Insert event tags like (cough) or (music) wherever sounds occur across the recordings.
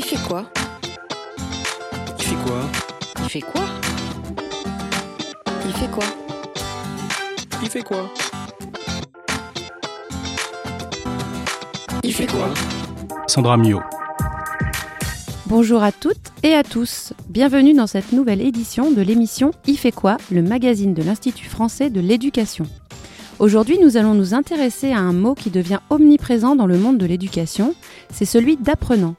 Il fait quoi? Il fait quoi? Il fait quoi? Il fait quoi? Il fait quoi? Il fait quoi? Sandra Mio. Bonjour à toutes et à tous. Bienvenue dans cette nouvelle édition de l'émission Il fait quoi, le magazine de l'Institut français de l'éducation. Aujourd'hui, nous allons nous intéresser à un mot qui devient omniprésent dans le monde de l'éducation, c'est celui d'apprenant.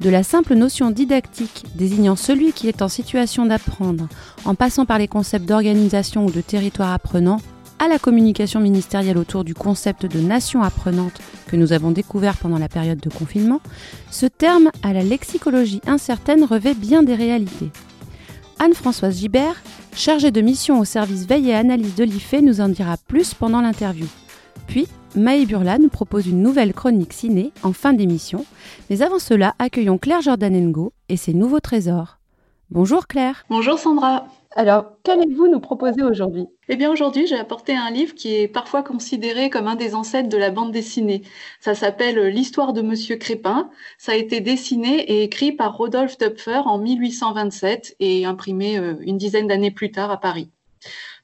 De la simple notion didactique désignant celui qui est en situation d'apprendre, en passant par les concepts d'organisation ou de territoire apprenant, à la communication ministérielle autour du concept de nation apprenante que nous avons découvert pendant la période de confinement, ce terme à la lexicologie incertaine revêt bien des réalités. Anne-Françoise Gibert chargée de mission au service veille et analyse de l'IFE, nous en dira plus pendant l'interview. Puis, Maë Burla nous propose une nouvelle chronique ciné en fin d'émission. Mais avant cela, accueillons Claire Jordanengo et ses nouveaux trésors. Bonjour Claire. Bonjour Sandra. Alors, qu'allez-vous nous proposer aujourd'hui? Eh bien, aujourd'hui, j'ai apporté un livre qui est parfois considéré comme un des ancêtres de la bande dessinée. Ça s'appelle L'histoire de Monsieur Crépin. Ça a été dessiné et écrit par Rodolphe Töpfer en 1827 et imprimé euh, une dizaine d'années plus tard à Paris.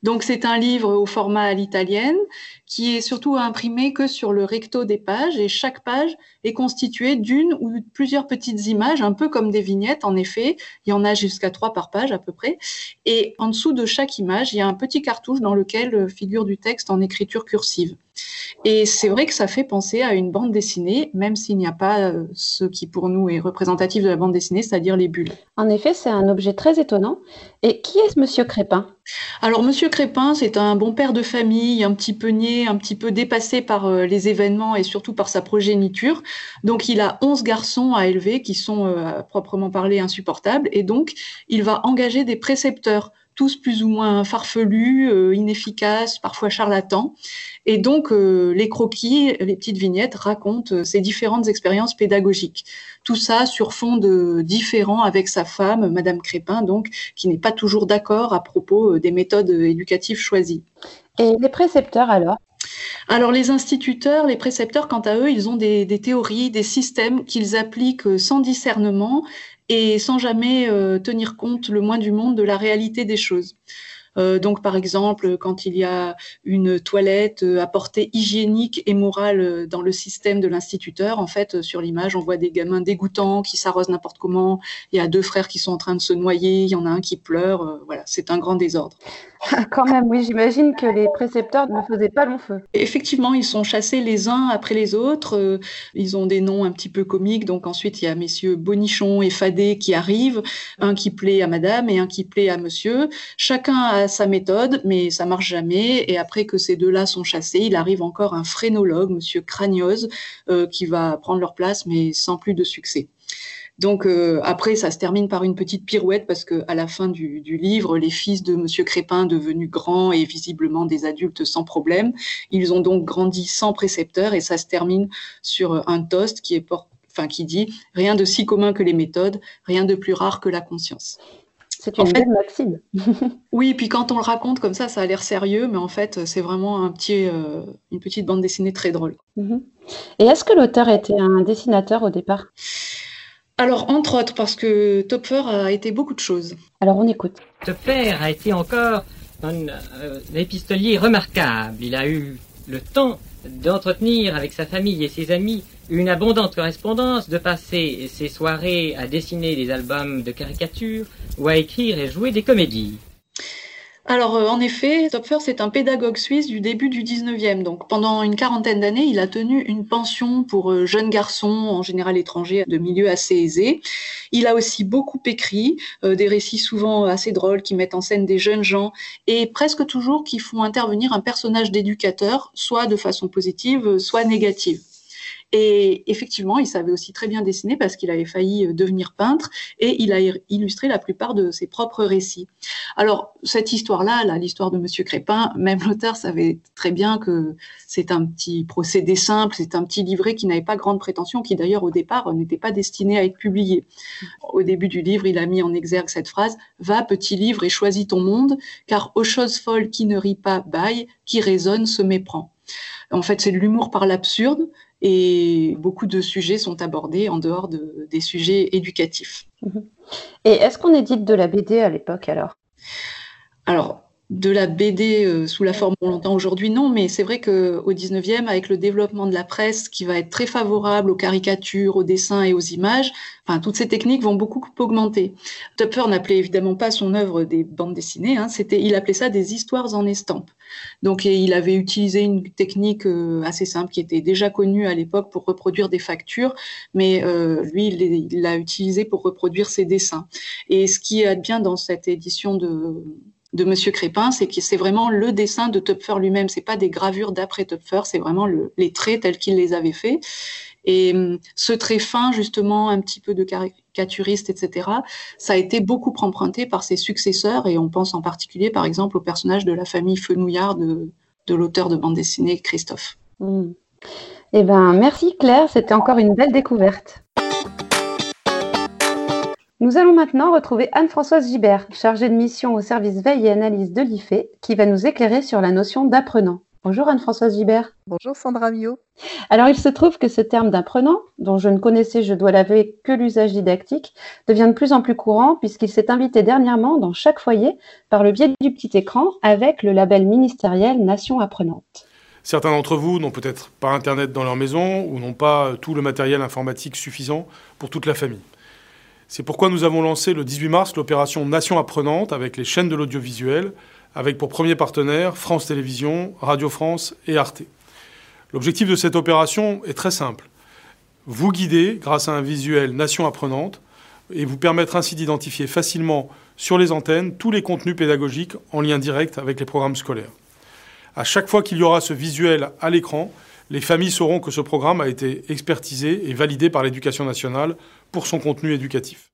Donc c'est un livre au format à l'italienne qui est surtout imprimé que sur le recto des pages et chaque page est constituée d'une ou plusieurs petites images, un peu comme des vignettes en effet. Il y en a jusqu'à trois par page à peu près. Et en dessous de chaque image, il y a un petit cartouche dans lequel figure du texte en écriture cursive. Et c'est vrai que ça fait penser à une bande dessinée, même s'il n'y a pas euh, ce qui pour nous est représentatif de la bande dessinée, c'est-à-dire les bulles. En effet, c'est un objet très étonnant. Et qui est ce monsieur Crépin? Alors monsieur Crépin, c'est un bon père de famille, un petit peu niais, un petit peu dépassé par euh, les événements et surtout par sa progéniture. Donc il a 11 garçons à élever qui sont euh, à proprement parler insupportables et donc il va engager des précepteurs tous plus ou moins farfelus, euh, inefficaces, parfois charlatans. Et donc, euh, les croquis, les petites vignettes racontent euh, ces différentes expériences pédagogiques. Tout ça sur fond de différents avec sa femme, Madame Crépin, donc, qui n'est pas toujours d'accord à propos des méthodes éducatives choisies. Et les précepteurs alors? Alors les instituteurs, les précepteurs, quant à eux, ils ont des, des théories, des systèmes qu'ils appliquent sans discernement et sans jamais euh, tenir compte le moins du monde de la réalité des choses. Euh, donc, par exemple, quand il y a une toilette euh, à portée hygiénique et morale dans le système de l'instituteur, en fait, sur l'image, on voit des gamins dégoûtants qui s'arrosent n'importe comment. Il y a deux frères qui sont en train de se noyer. Il y en a un qui pleure. voilà, c'est un grand désordre. Quand même, oui, j'imagine que les précepteurs ne faisaient pas long feu. Effectivement, ils sont chassés les uns après les autres. Euh, ils ont des noms un petit peu comiques. Donc ensuite, il y a messieurs Bonichon et Fadet qui arrivent, un qui plaît à madame et un qui plaît à monsieur. Chacun a sa méthode, mais ça marche jamais. Et après que ces deux-là sont chassés, il arrive encore un phrénologue, monsieur Cragnoz, euh, qui va prendre leur place, mais sans plus de succès. Donc euh, après, ça se termine par une petite pirouette parce que à la fin du, livre, les fils de Monsieur Crépin, devenus grands et visiblement des adultes sans problème, ils ont donc grandi sans précepteur et ça se termine sur un toast qui est enfin qui dit rien de si commun que les méthodes, rien de plus rare que la conscience. C'est une belle maxime. (laughs) oui, puis quand on le raconte comme ça, ça a l'air sérieux, mais en fait, c'est vraiment un petit, euh, une petite bande dessinée très drôle. Mhm. Et est-ce que l'auteur était un dessinateur au départ? Alors, entre autres, parce que Topfer a été beaucoup de choses. Alors, on écoute. Topfer a été encore un, euh, épistolier remarquable. Il a eu le temps d'entretenir avec sa famille et ses amis une abondante correspondance, de passer ses soirées à dessiner des albums de caricatures ou à écrire et jouer des comédies. Alors, euh, en effet, Topfer, c'est un pédagogue suisse du début du 19e. Donc, pendant une quarantaine d'années, il a tenu une pension pour euh, jeunes garçons, en général étrangers, de milieux assez aisés. Il a aussi beaucoup écrit, euh, des récits souvent assez drôles qui mettent en scène des jeunes gens et presque toujours qui font intervenir un personnage d'éducateur, soit de façon positive, soit négative. Et effectivement, il savait aussi très bien dessiner parce qu'il avait failli euh, devenir peintre et il a illustré la plupart de ses propres récits. Alors, cette histoire-là, l'histoire de Monsieur Crépin, même l'auteur savait très bien que c'est un petit procédé simple, c'est un petit livret qui n'avait pas grande prétention, qui d'ailleurs au départ n'était pas destiné à être publié. Au début du livre, il a mis en exergue cette phrase Va, petit livre, et choisis ton monde, car aux choses folles qui ne rient pas baille, qui résonne se méprend. En fait, c'est de l'humour par l'absurde et beaucoup de sujets sont abordés en dehors de, des sujets éducatifs. Et est-ce qu'on édite de la BD à l'époque alors? Alors, de la BD euh, sous la forme qu'on l'entend aujourd'hui, non, mais c'est vrai qu'au 19e, avec le développement de la presse qui va être très favorable aux caricatures, aux dessins et aux images, enfin, toutes ces techniques vont beaucoup augmenter. Topfer n'appelait évidemment pas son œuvre des bandes dessinées, hein, c'était, il appelait ça des histoires en estampes. Donc, il avait utilisé une technique euh, assez simple qui était déjà connue à l'époque pour reproduire des factures, mais euh, lui, il l'a utilisé pour reproduire ses dessins. Et ce qui est bien dans cette édition de de Monsieur Crépin, c'est que c'est vraiment le dessin de Töpfer lui-même. C'est pas des gravures d'après Töpfer, c'est vraiment le, les traits tels qu'il les avait faits. Et hum, ce trait fin, justement, un petit peu de caricaturiste, etc., ça a été beaucoup emprunté par ses successeurs, et on pense en particulier, par exemple, au personnage de la famille Fenouillard de, l'auteur de bande dessinée Christophe. Mmh. Eh ben, merci Claire, c'était encore une belle découverte. Nous allons maintenant retrouver Anne-Françoise Gibert, chargée de mission au service veille et analyse de l'IFE, qui va nous éclairer sur la notion d'apprenant. Bonjour Anne-Françoise Gibert. Bonjour Sandra Mio. Alors il se trouve que ce terme d'apprenant, dont je ne connaissais, je dois l'avouer, que l'usage didactique, devient de plus en plus courant puisqu'il s'est invité dernièrement dans chaque foyer par le biais du petit écran avec le label ministériel Nation apprenante. Certains d'entre vous n'ont peut-être pas Internet dans leur maison ou n'ont pas tout le matériel informatique suffisant pour toute la famille. C'est pourquoi nous avons lancé le 18 mars l'opération Nation apprenante avec les chaînes de l'audiovisuel, avec pour premier partenaire France Télévisions, Radio France et Arte. L'objectif de cette opération est très simple. Vous guider grâce à un visuel Nation apprenante et vous permettre ainsi d'identifier facilement sur les antennes tous les contenus pédagogiques en lien direct avec les programmes scolaires. À chaque fois qu'il y aura ce visuel à l'écran, les familles sauront que ce programme a été expertisé et validé par l'éducation nationale pour son contenu éducatif.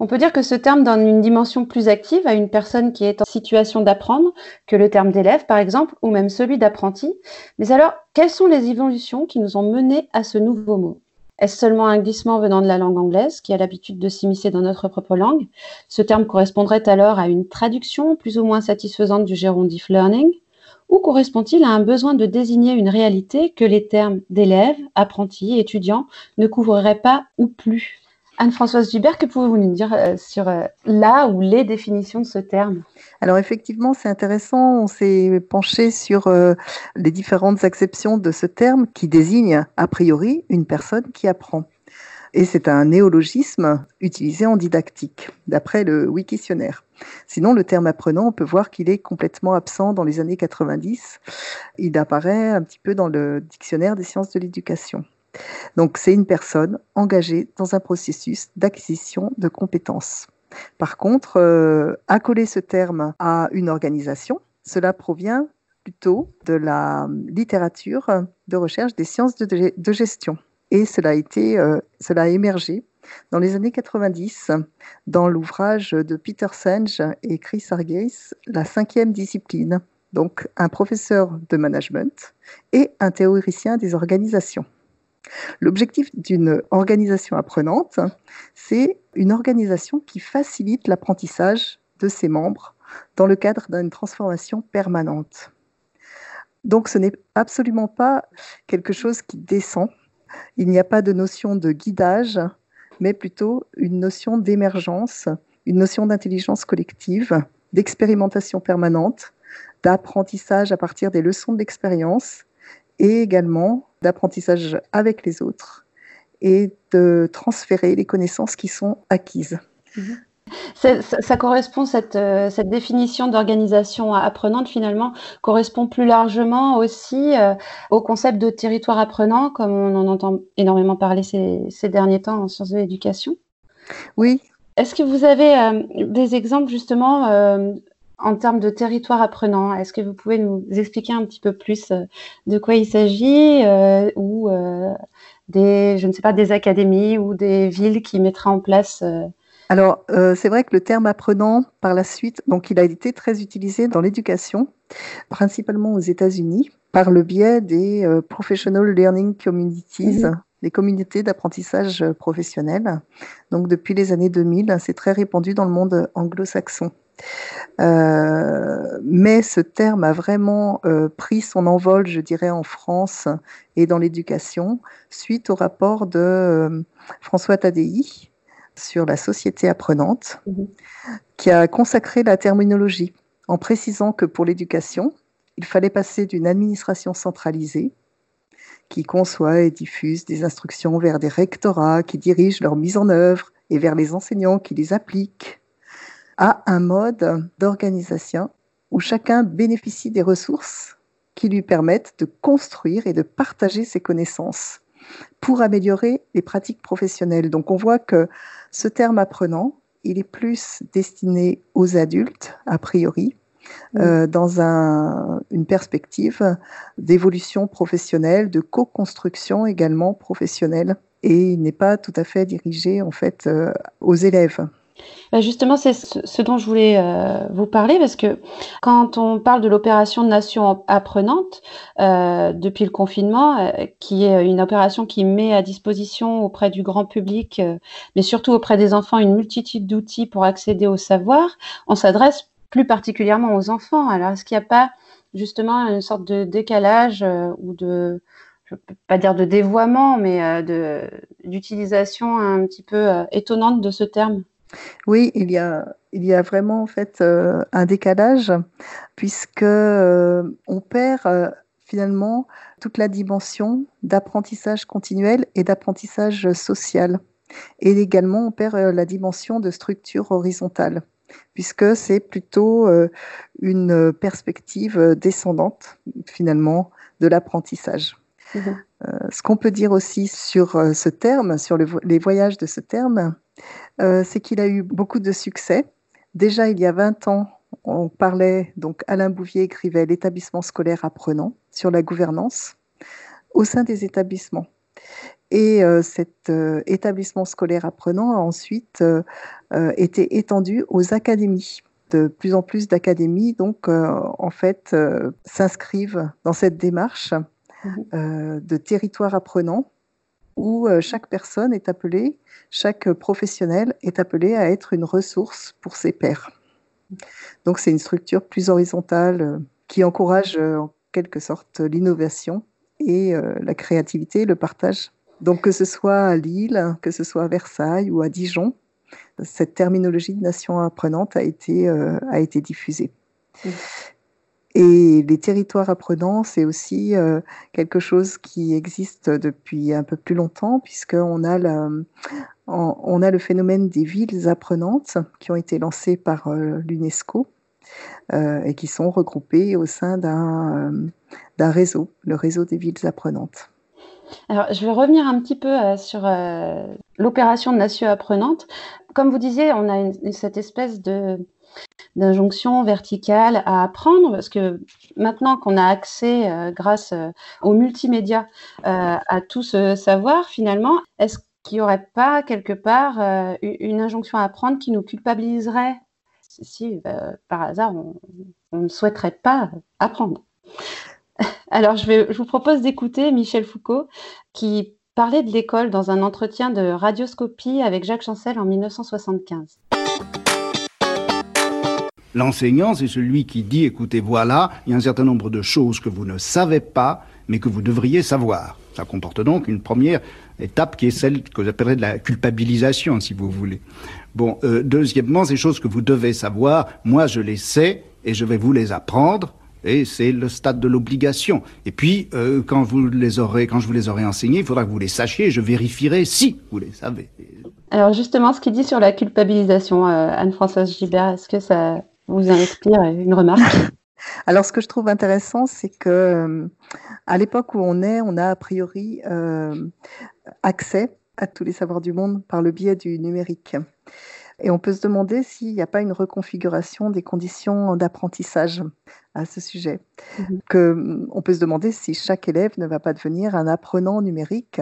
On peut dire que ce terme donne une dimension plus active à une personne qui est en situation d'apprendre que le terme d'élève, par exemple, ou même celui d'apprenti. Mais alors, quelles sont les évolutions qui nous ont mené à ce nouveau mot? Est-ce seulement un glissement venant de la langue anglaise, qui a l'habitude de s'immiscer dans notre propre langue? Ce terme correspondrait alors à une traduction plus ou moins satisfaisante du gérondif learning? Ou correspond-il à un besoin de désigner une réalité que les termes d'élève, apprenti, étudiant ne couvriraient pas ou plus? Anne-Françoise Gibert, que pouvez-vous nous dire euh, sur euh, la ou les définitions de ce terme? Alors effectivement, c'est intéressant. On s'est penché sur euh, les différentes acceptions de ce terme qui désigne a priori une personne qui apprend. Et c'est un néologisme utilisé en didactique, d'après le Wikitionnaire. Sinon, le terme apprenant, on peut voir qu'il est complètement absent dans les années 90. Il apparaît un petit peu dans le dictionnaire des sciences de l'éducation. Donc c'est une personne engagée dans un processus d'acquisition de compétences. Par contre, euh, accoler ce terme à une organisation, cela provient plutôt de la littérature de recherche des sciences de, gestion. Et cela a, été, euh, cela a émergé dans les années 90 dans l'ouvrage de Peter Senge et Chris Argyris, La cinquième discipline, donc un professeur de management et un théoricien des organisations. L'objectif d'une organisation apprenante, c'est une organisation qui facilite l'apprentissage de ses membres dans le cadre d'une transformation permanente. Donc ce n'est absolument pas quelque chose qui descend. Il n'y a pas de notion de guidage, mais plutôt une notion d'émergence, une notion d'intelligence collective, d'expérimentation permanente, d'apprentissage à partir des leçons de l'expérience et également d'apprentissage avec les autres et de transférer les connaissances qui sont acquises. Mhm. Ça, correspond, cette, euh, cette définition d'organisation apprenante finalement correspond plus largement aussi euh, au concept de territoire apprenant, comme on en entend énormément parler ces, ces derniers temps en sciences de l'éducation. Oui. Est-ce que vous avez euh, des exemples justement en termes de territoire apprenant, est-ce que vous pouvez nous expliquer un petit peu plus de quoi il s'agit ou des, je ne sais pas, des académies ou des villes qui mettraient en place alors, c'est vrai que le terme apprenant, par la suite, donc il a été très utilisé dans l'éducation, principalement aux États-Unis, par le biais des Professional Learning Communities, mmh des communautés d'apprentissage professionnel. Donc, depuis les années 2000, c'est très répandu dans le monde anglo-saxon. Euh, mais ce terme a vraiment euh, pris son envol, je dirais, en France et dans l'éducation, suite au rapport de euh, François Tadei sur la société apprenante, mmh. qui a consacré la terminologie en précisant que pour l'éducation, il fallait passer d'une administration centralisée qui conçoit et diffuse des instructions vers des rectorats qui dirigent leur mise en œuvre et vers les enseignants qui les appliquent, à un mode d'organisation où chacun bénéficie des ressources qui lui permettent de construire et de partager ses connaissances pour améliorer les pratiques professionnelles. Donc on voit que ce terme apprenant, il est plus destiné aux adultes, a priori, euh, dans un, une perspective d'évolution professionnelle, de co-construction également professionnelle, et il n'est pas tout à fait dirigé en fait euh, aux élèves. Bah, justement, c'est ce dont je voulais euh, vous parler parce que quand on parle de l'opération Nation apprenante euh, depuis le confinement, euh, qui est une opération qui met à disposition auprès du grand public, mais surtout auprès des enfants, une multitude d'outils pour accéder au savoir, on s'adresse plus particulièrement aux enfants. Alors, est-ce qu'il n'y a pas justement une sorte de décalage ou de je peux pas dire de dévoiement, mais d'utilisation un petit peu étonnante de ce terme? Oui, il y a, il y a vraiment en fait euh, un décalage puisque euh, on perd euh, finalement toute la dimension d'apprentissage continuel et d'apprentissage social. Et également, on perd la dimension de structure horizontale puisque c'est plutôt une perspective descendante finalement de l'apprentissage. Mmh ce qu'on peut dire aussi sur ce terme, sur les voyages de ce terme, euh, c'est qu'il a eu beaucoup de succès. Déjà, il y a 20 ans, on parlait, donc Alain Bouvier écrivait l'établissement scolaire apprenant sur la gouvernance au sein des établissements. Et euh, cet euh, établissement scolaire apprenant a ensuite été étendu aux académies. De plus en plus d'académies, donc, en fait, s'inscrivent dans cette démarche mmh de territoire apprenant où euh, chaque personne est appelée, chaque professionnel est appelé à être une ressource pour ses pairs. Donc c'est une structure plus horizontale euh, qui encourage euh, en quelque sorte l'innovation et la créativité, le partage. Donc que ce soit à Lille, que ce soit à Versailles ou à Dijon, cette terminologie de nation apprenante a été, a été diffusée. Et les territoires apprenants, c'est aussi euh, quelque chose qui existe depuis un peu plus longtemps, puisqu'on a, on, a le phénomène des villes apprenantes qui ont été lancées par euh, l'UNESCO euh, et qui sont regroupées au sein d'un réseau, le réseau des villes apprenantes. Alors, je vais revenir un petit peu sur l'opération de Nation apprenante. Comme vous disiez, on a cette espèce de d'injonction verticale à apprendre parce que maintenant qu'on a accès euh, grâce euh, aux multimédia euh, à tout ce savoir finalement, est-ce qu'il n'y aurait pas quelque part une injonction à apprendre qui nous culpabiliserait? Si par hasard on, ne souhaiterait pas apprendre (laughs) Alors je, je vous propose d'écouter Michel Foucault qui parlait de l'école dans un entretien de radioscopie avec Jacques Chancel en 1975. L'enseignant, c'est celui qui dit, écoutez, voilà, il y a un certain nombre de choses que vous ne savez pas, mais que vous devriez savoir. Ça comporte donc une première étape qui est celle que j'appellerais de la culpabilisation, si vous voulez. Bon, euh, deuxièmement, ces choses que vous devez savoir, moi je les sais et je vais vous les apprendre. Et c'est le stade de l'obligation. Et puis, euh, quand vous les aurez, quand je vous les aurai enseignés, il faudra que vous les sachiez. Et je vérifierai si vous les savez. Alors justement, ce qu'il dit sur la culpabilisation, euh, Anne-Françoise Gibert, est-ce que ça, vous inspire une remarque (laughs) Alors, ce que je trouve intéressant, c'est que euh, à l'époque où on est, on a a priori euh, accès à tous les savoirs du monde par le biais du numérique. Et on peut se demander s'il n'y a pas une reconfiguration des conditions d'apprentissage à ce sujet. Mhm. Que, on peut se demander si chaque élève ne va pas devenir un apprenant numérique.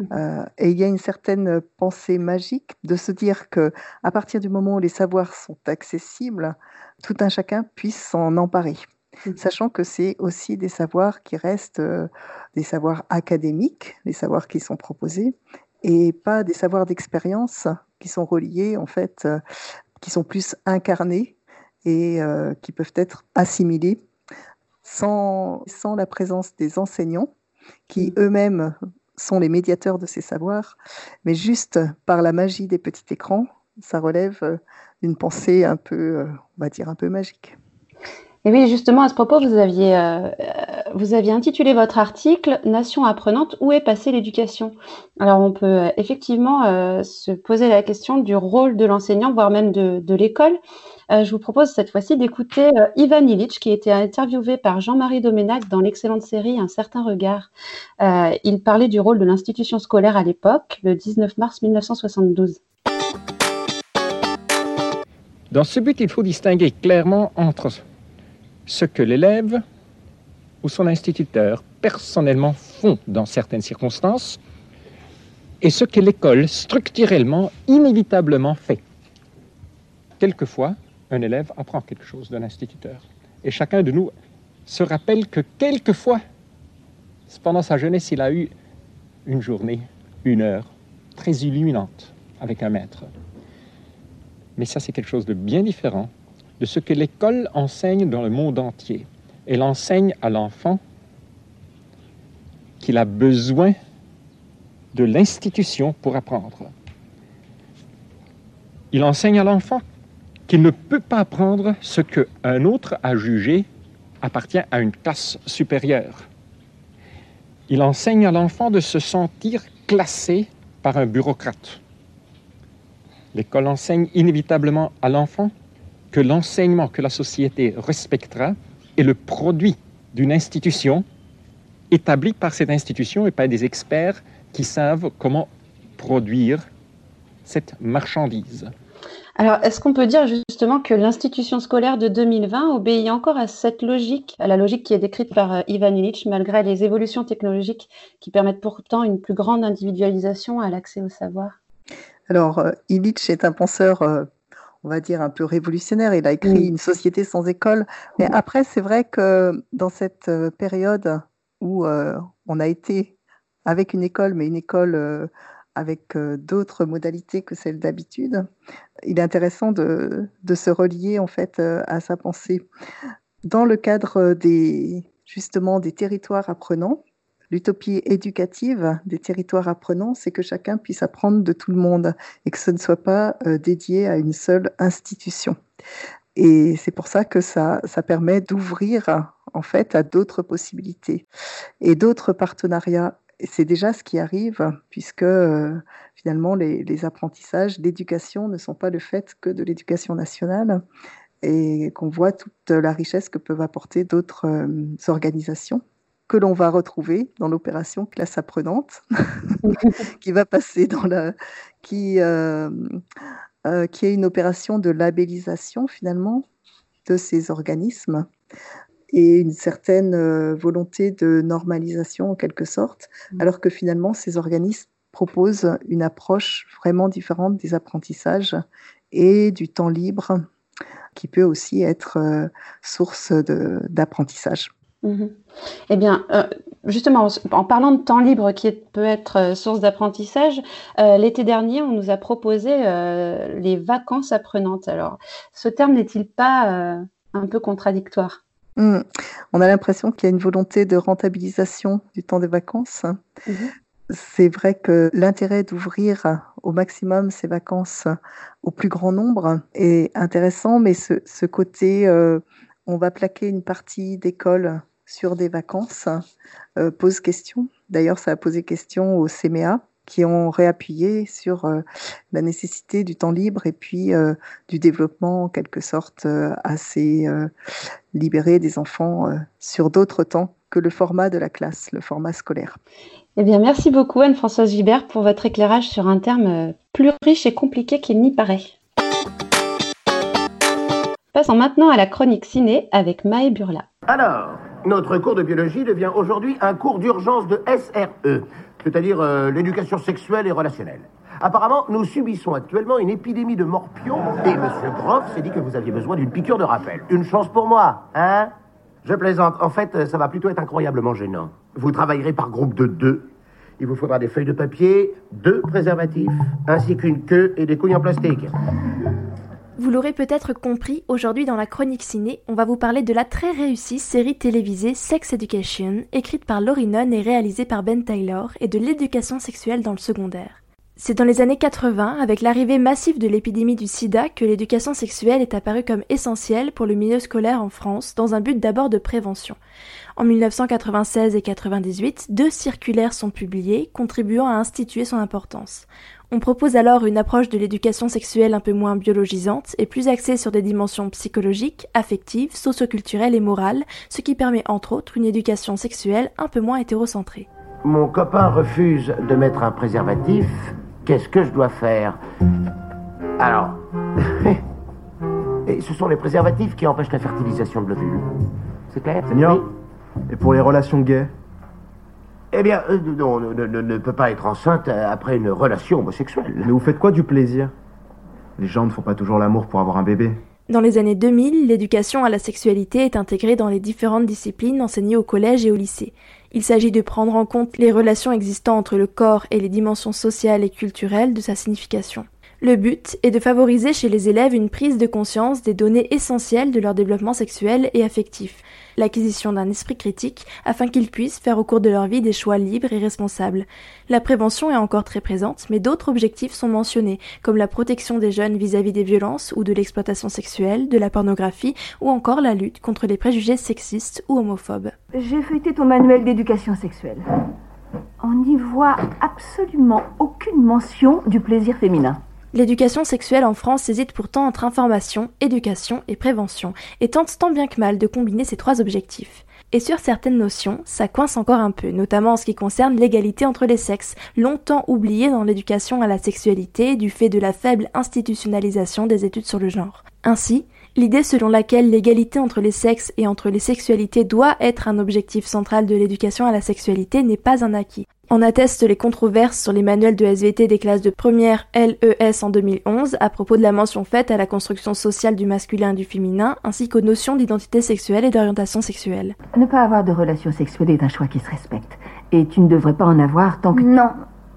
Mhm. Euh, et il y a une certaine pensée magique de se dire que à partir du moment où les savoirs sont accessibles, tout un chacun puisse s'en emparer. Mhm. Sachant que c'est aussi des savoirs qui restent euh, des savoirs académiques, les savoirs qui sont proposés, et pas des savoirs d'expérience qui sont reliés, en fait, euh, qui sont plus incarnés et euh, qui peuvent être assimilés sans, sans la présence des enseignants qui eux-mêmes sont les médiateurs de ces savoirs, mais juste par la magie des petits écrans, ça relève euh, d'une pensée un peu, on va dire, un peu magique. Et oui, justement, à ce propos, vous aviez, euh, vous aviez intitulé votre article Nation apprenante, où est passée l'éducation? Alors, on peut effectivement se poser la question du rôle de l'enseignant, voire même de, de l'école. Euh, je vous propose cette fois-ci d'écouter euh, Ivan Illich, qui a été interviewé par Jean-Marie Doménac dans l'excellente série Un certain regard. Euh, il parlait du rôle de l'institution scolaire à l'époque, le 19 mars 1972. Dans ce but, il faut distinguer clairement entre ce que l'élève ou son instituteur personnellement font dans certaines circonstances et ce que l'école structurellement, inévitablement fait. Quelquefois, un élève apprend quelque chose d'un instituteur. Et chacun de nous se rappelle que quelquefois, pendant sa jeunesse, il a eu une journée, une heure très illuminante avec un maître. Mais ça, c'est quelque chose de bien différent de ce que l'école enseigne dans le monde entier. Elle enseigne à l'enfant qu'il a besoin de l'institution pour apprendre. Il enseigne à l'enfant qu'il ne peut pas apprendre ce qu'un autre a jugé appartient à une classe supérieure. Il enseigne à l'enfant de se sentir classé par un bureaucrate. L'école enseigne inévitablement à l'enfant que l'enseignement que la société respectera est le produit d'une institution établie par cette institution et par des experts qui savent comment produire cette marchandise. Alors, est-ce qu'on peut dire justement que l'institution scolaire de 2020 obéit encore à cette logique, à la logique qui est décrite par euh, Ivan Illich, malgré les évolutions technologiques qui permettent pourtant une plus grande individualisation à l'accès au savoir? Alors, euh, Illich est un penseur, euh, on va dire, un peu révolutionnaire. Il a écrit Une société sans école. Mais après, c'est vrai que dans cette période où on a été avec une école, mais une école avec d'autres modalités que celles d'habitude, il est intéressant de, se relier en fait à sa pensée. Dans le cadre des justement des territoires apprenants, l'utopie éducative des territoires apprenants, c'est que chacun puisse apprendre de tout le monde et que ce ne soit pas dédié à une seule institution. Et c'est pour ça que ça, ça permet d'ouvrir en fait à d'autres possibilités et d'autres partenariats c'est déjà ce qui arrive, puisque euh, finalement les, apprentissages, l'éducation ne sont pas le fait que de l'éducation nationale, et qu'on voit toute la richesse que peuvent apporter d'autres euh, organisations que l'on va retrouver dans l'opération classe apprenante, (laughs) qui va passer dans la, qui, euh, qui est une opération de labellisation finalement de ces organismes et une certaine euh, volonté de normalisation en quelque sorte, mmh. alors que finalement ces organismes proposent une approche vraiment différente des apprentissages et du temps libre qui peut aussi être euh, source d'apprentissage. Mmh eh bien, euh, justement, en parlant de temps libre qui peut être source d'apprentissage, l'été dernier, on nous a proposé les vacances apprenantes. Alors, ce terme n'est-il pas un peu contradictoire? Mmh. On a l'impression qu'il y a une volonté de rentabilisation du temps des vacances. Mmh C'est vrai que l'intérêt d'ouvrir au maximum ces vacances au plus grand nombre est intéressant, mais ce, côté, euh, on va plaquer une partie d'école sur des vacances, euh, pose question. D'ailleurs, ça a posé question au CMA qui ont réappuyé sur euh, la nécessité du temps libre et puis euh, du développement en quelque sorte euh, assez libéré des enfants sur d'autres temps que le format de la classe, le format scolaire. Eh bien, merci beaucoup Anne-Françoise Gibert pour votre éclairage sur un terme plus riche et compliqué qu'il n'y paraît. Passons maintenant à la chronique ciné avec Maë Burla. Alors, notre cours de biologie devient aujourd'hui un cours d'urgence de SRE, c'est-à-dire euh, l'éducation sexuelle et relationnelle. Apparemment, nous subissons actuellement une épidémie de morpions et Monsieur Groff s'est dit que vous aviez besoin d'une piqûre de rappel. Une chance pour moi, hein? Je plaisante. En fait, ça va plutôt être incroyablement gênant. Vous travaillerez par groupe de deux. Il vous faudra des feuilles de papier, deux préservatifs, ainsi qu'une queue et des couilles en plastique. Vous l'aurez peut-être compris, aujourd'hui dans la chronique ciné, on va vous parler de la très réussie série télévisée Sex Education, écrite par Laurie Nunn et réalisée par Ben Taylor, et de l'éducation sexuelle dans le secondaire. C'est dans les années 80, avec l'arrivée massive de l'épidémie du sida, que l'éducation sexuelle est apparue comme essentielle pour le milieu scolaire en France, dans un but d'abord de prévention. En 1996 et 98, deux circulaires sont publiées, contribuant à instituer son importance. On propose alors une approche de l'éducation sexuelle un peu moins biologisante et plus axée sur des dimensions psychologiques, affectives, socioculturelles et morales, ce qui permet entre autres une éducation sexuelle un peu moins hétérocentrée. Mon copain refuse de mettre un préservatif. Qu'est-ce que je dois faire? Alors, (laughs) et ce sont les préservatifs qui empêchent la fertilisation de l'ovule. C'est clair? Seigneur Oui. Et pour les relations gays? Eh bien, euh, non, on ne, ne- ne peut pas être enceinte euh, après une relation homosexuelle. Mais vous faites quoi du plaisir? Les gens ne font pas toujours l'amour pour avoir un bébé. Dans les années 2000, l'éducation à la sexualité est intégrée dans les différentes disciplines enseignées au collège et au lycée. Il s'agit de prendre en compte les relations existant entre le corps et les dimensions sociales et culturelles de sa signification. Le but est de favoriser chez les élèves une prise de conscience des données essentielles de leur développement sexuel et affectif, l'acquisition d'un esprit critique afin qu'ils puissent faire au cours de leur vie des choix libres et responsables. La prévention est encore très présente, mais d'autres objectifs sont mentionnés, comme la protection des jeunes vis-à-vis des violences ou de l'exploitation sexuelle, de la pornographie, ou encore la lutte contre les préjugés sexistes ou homophobes. J'ai feuilleté ton manuel d'éducation sexuelle. On n'y voit absolument aucune mention du plaisir féminin. L'éducation sexuelle en France hésite pourtant entre information, éducation et prévention, et tente tant bien que mal de combiner ces trois objectifs. Et sur certaines notions, ça coince encore un peu, notamment en ce qui concerne l'égalité entre les sexes, longtemps oubliée dans l'éducation à la sexualité du fait de la faible institutionnalisation des études sur le genre. Ainsi, l'idée selon laquelle l'égalité entre les sexes et entre les sexualités doit être un objectif central de l'éducation à la sexualité n'est pas un acquis. En attestent les controverses sur les manuels de SVT des classes de première LES en 2011 à propos de la mention faite à la construction sociale du masculin et du féminin, ainsi qu'aux notions d'identité sexuelle et d'orientation sexuelle. Ne pas avoir de relation sexuelle est un choix qui se respecte. Et tu ne devrais pas en avoir tant que... Non,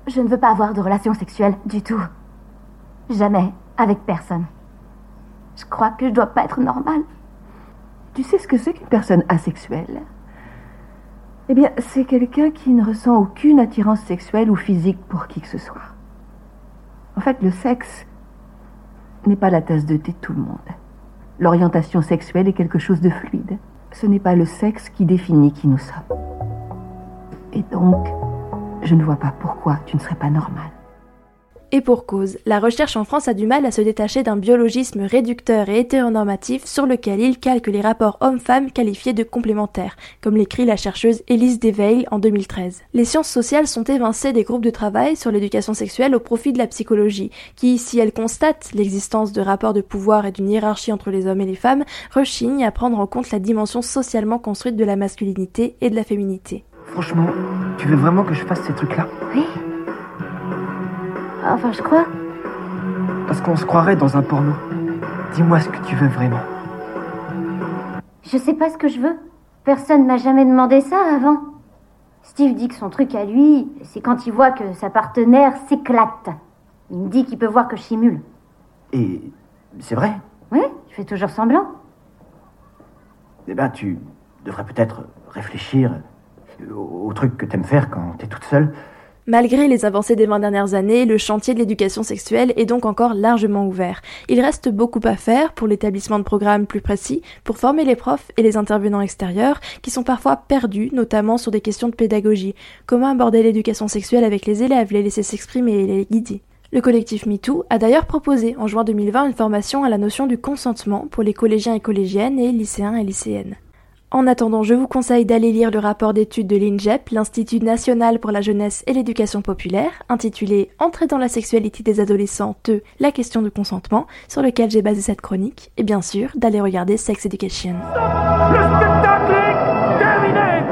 je ne veux pas avoir de relation sexuelle du tout. Jamais, avec personne. Je crois que je dois pas être normale. Tu sais ce que c'est qu'une personne asexuelle? Eh bien, c'est quelqu'un qui ne ressent aucune attirance sexuelle ou physique pour qui que ce soit. En fait, le sexe n'est pas la tasse de thé de tout le monde. L'orientation sexuelle est quelque chose de fluide. Ce n'est pas le sexe qui définit qui nous sommes. Et donc, je ne vois pas pourquoi tu ne serais pas normale. Et pour cause, la recherche en France a du mal à se détacher d'un biologisme réducteur et hétéronormatif sur lequel il calque les rapports hommes-femmes qualifiés de complémentaires, comme l'écrit la chercheuse Elise Deveil en 2013. Les sciences sociales sont évincées des groupes de travail sur l'éducation sexuelle au profit de la psychologie, qui, si elle constate l'existence de rapports de pouvoir et d'une hiérarchie entre les hommes et les femmes, rechigne à prendre en compte la dimension socialement construite de la masculinité et de la féminité. Franchement, tu veux vraiment que je fasse ces trucs-là? Oui. Enfin, je crois. Parce qu'on se croirait dans un porno. Dis-moi ce que tu veux vraiment. Je sais pas ce que je veux. Personne m'a jamais demandé ça avant. Steve dit que son truc à lui, c'est quand il voit que sa partenaire s'éclate. Il me dit qu'il peut voir que je simule. Et c'est vrai Oui, je fais toujours semblant. Eh ben, tu devrais peut-être réfléchir au, au truc que t'aimes faire quand t'es toute seule. Malgré les avancées des 20 dernières années, le chantier de l'éducation sexuelle est donc encore largement ouvert. Il reste beaucoup à faire pour l'établissement de programmes plus précis, pour former les profs et les intervenants extérieurs, qui sont parfois perdus, notamment sur des questions de pédagogie. Comment aborder l'éducation sexuelle avec les élèves, les laisser s'exprimer et les guider? Le collectif MeToo a d'ailleurs proposé en juin 2020 une formation à la notion du consentement pour les collégiens et collégiennes et lycéens et lycéennes. En attendant, je vous conseille d'aller lire le rapport d'études de l'INJEP, l'Institut national pour la jeunesse et l'éducation populaire, intitulé Entrer dans la sexualité des adolescents, 2, la question du consentement, sur lequel j'ai basé cette chronique, et bien sûr d'aller regarder Sex Education. Le spectacle est terminé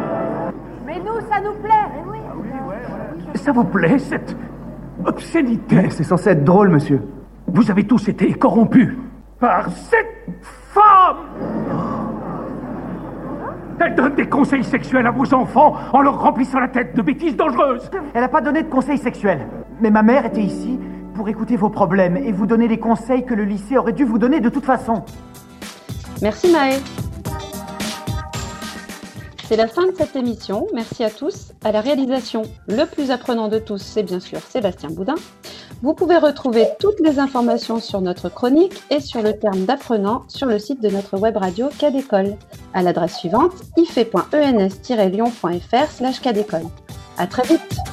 Mais nous, ça nous plaît Ça vous plaît, cette obscénité? C'est censé être drôle, monsieur. Vous avez tous été corrompus par cette femme Elle donne des conseils sexuels à vos enfants en leur remplissant la tête de bêtises dangereuses Elle n'a pas donné de conseils sexuels. Mais ma mère était ici pour écouter vos problèmes et vous donner les conseils que le lycée aurait dû vous donner de toute façon. Merci Maë. C'est la fin de cette émission. Merci à tous. À la réalisation, le plus apprenant de tous, c'est bien sûr Sébastien Boudin. Vous pouvez retrouver toutes les informations sur notre chronique et sur le terme d'apprenant sur le site de notre web radio Cadécole à l'adresse suivante ife.ens-lyon.fr/cadécole. À très vite.